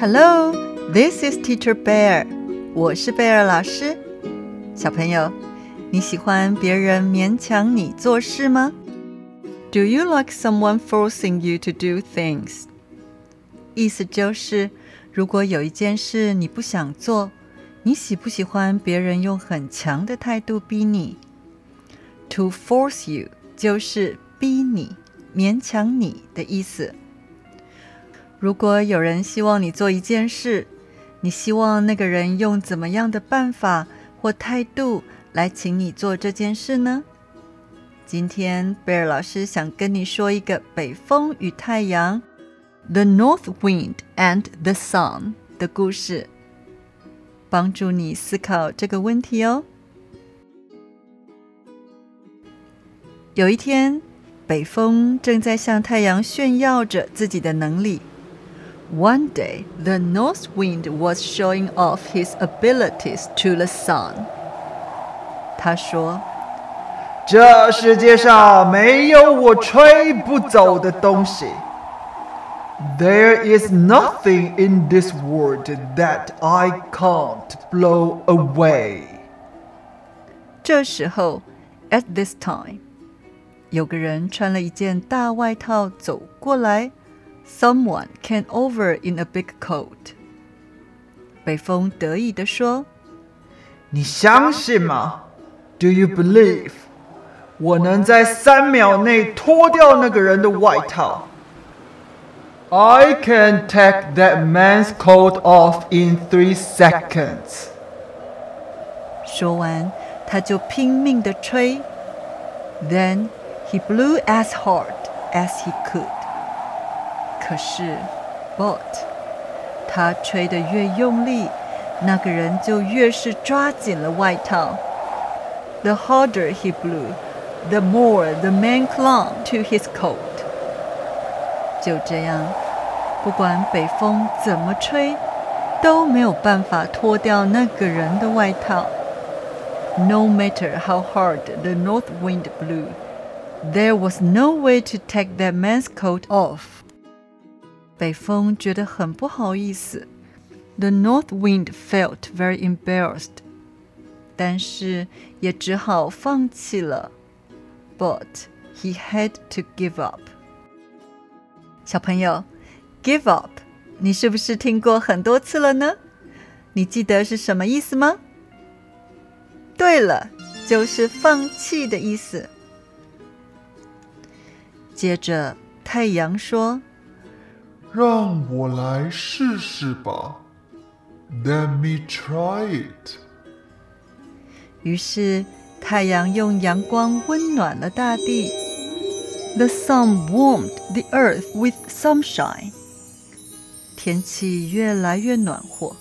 Hello, this is Teacher Bear. 我是贝尔老师。小朋友，你喜欢别人勉强你做事吗？Do you like someone forcing you to do things? 意思就是，如果有一件事你不想做，你喜不喜欢别人用很强的态度逼你？To force you 就是逼你、勉强你的意思。如果有人希望你做一件事，你希望那个人用怎么样的办法或态度来请你做这件事呢？今天贝尔老师想跟你说一个北风与太阳 （The North Wind and the Sun） 的故事，帮助你思考这个问题哦。有一天，北风正在向太阳炫耀着自己的能力。One day, the north wind was showing off his abilities to the sun. 他说：“这世界上没有我吹不走的东西。There is nothing in this world that I can't blow away.” 这时候，at this time，有个人穿了一件大外套走过来。 Someone came over in a big coat. 北风得意地说：“你相信吗？Do you believe？我能在三秒内脱掉那个人的外套。I can take that man's coat off in three seconds。”说完，他就拼命地吹。Then he blew as hard as he could. 可是，but，他吹得越用力，那个人就越是抓紧了外套。The harder he blew, the more the man clung to his coat。就这样，不管北风怎么吹，都没有办法脱掉那个人的外套。No matter how hard the north wind blew, there was no way to take that man's coat off. 北风觉得很不好意思，The North Wind felt very embarrassed，但是也只好放弃了。But he had to give up。小朋友，give up，你是不是听过很多次了呢？你记得是什么意思吗？对了，就是放弃的意思。接着，太阳说。让我来试试吧，Let me try it。于是太阳用阳光温暖了大地，The sun warmed the earth with sunshine。天气越来越暖和，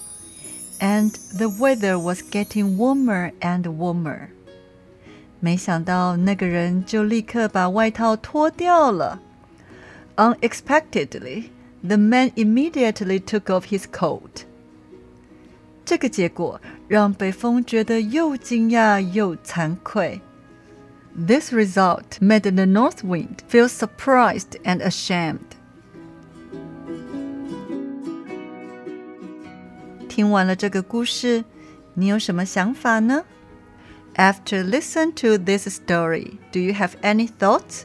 and the weather was getting warmer and warmer。没想到那个人就立刻把外套脱掉了，unexpectedly。 The man immediately took off his coat。这个结果让北风觉得又惊讶又惭愧。This result made the north wind feel surprised and ashamed。听完了这个故事，你有什么想法呢？After listen to this story, do you have any thoughts?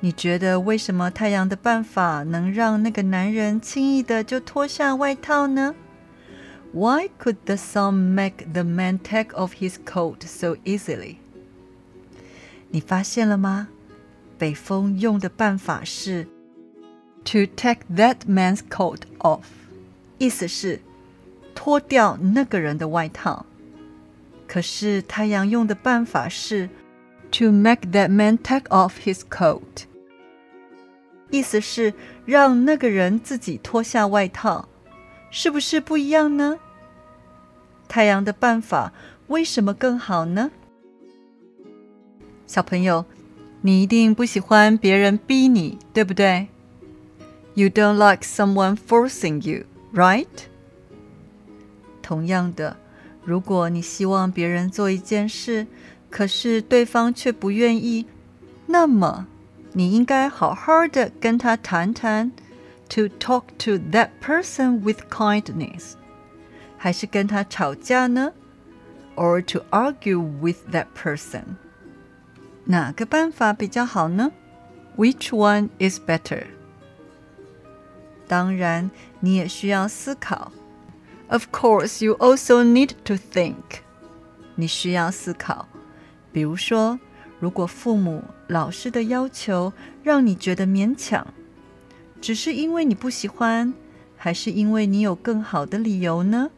你觉得为什么太阳的办法能让那个男人轻易的就脱下外套呢？Why could the sun make the man take off his coat so easily？你发现了吗？北风用的办法是 to take that man's coat off，意思是脱掉那个人的外套。可是太阳用的办法是 to make that man take off his coat。意思是让那个人自己脱下外套，是不是不一样呢？太阳的办法为什么更好呢？小朋友，你一定不喜欢别人逼你，对不对？You don't like someone forcing you, right? 同样的，如果你希望别人做一件事，可是对方却不愿意，那么，你应该好好的跟他谈谈， to talk to that person with kindness，还是跟他吵架呢？Or to argue with that person？哪个办法比较好呢？Which one is better？当然，你也需要思考。Of course, you also need to think。你需要思考， 比如说，如果父母、老师的要求让你觉得勉强，只是因为你不喜欢，还是因为你有更好的理由呢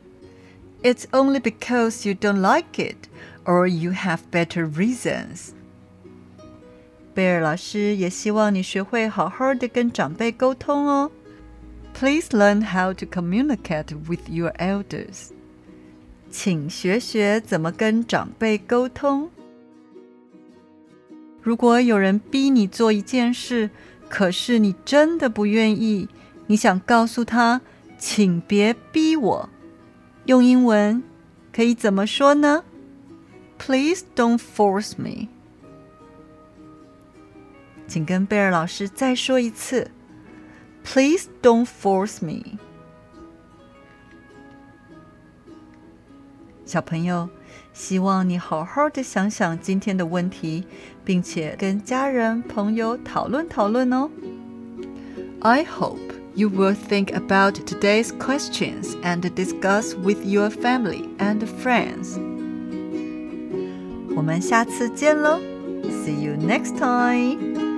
？It's only because you don't like it, or you have better reasons. 贝尔老师也希望你学会好好的跟长辈沟通哦。Please learn how to communicate with your elders. 请学学怎么跟长辈沟通。如果有人逼你做一件事，可是你真的不愿意，你想告诉他，请别逼我。用英文可以怎么说呢？Please don't force me。请跟贝尔老师再说一次，Please don't force me。小朋友，希望你好好的想想今天的问题。并且跟家人朋友讨论讨论哦。I hope you will think about today's questions and discuss with your family and friends. 我们下次见喽，See you next time.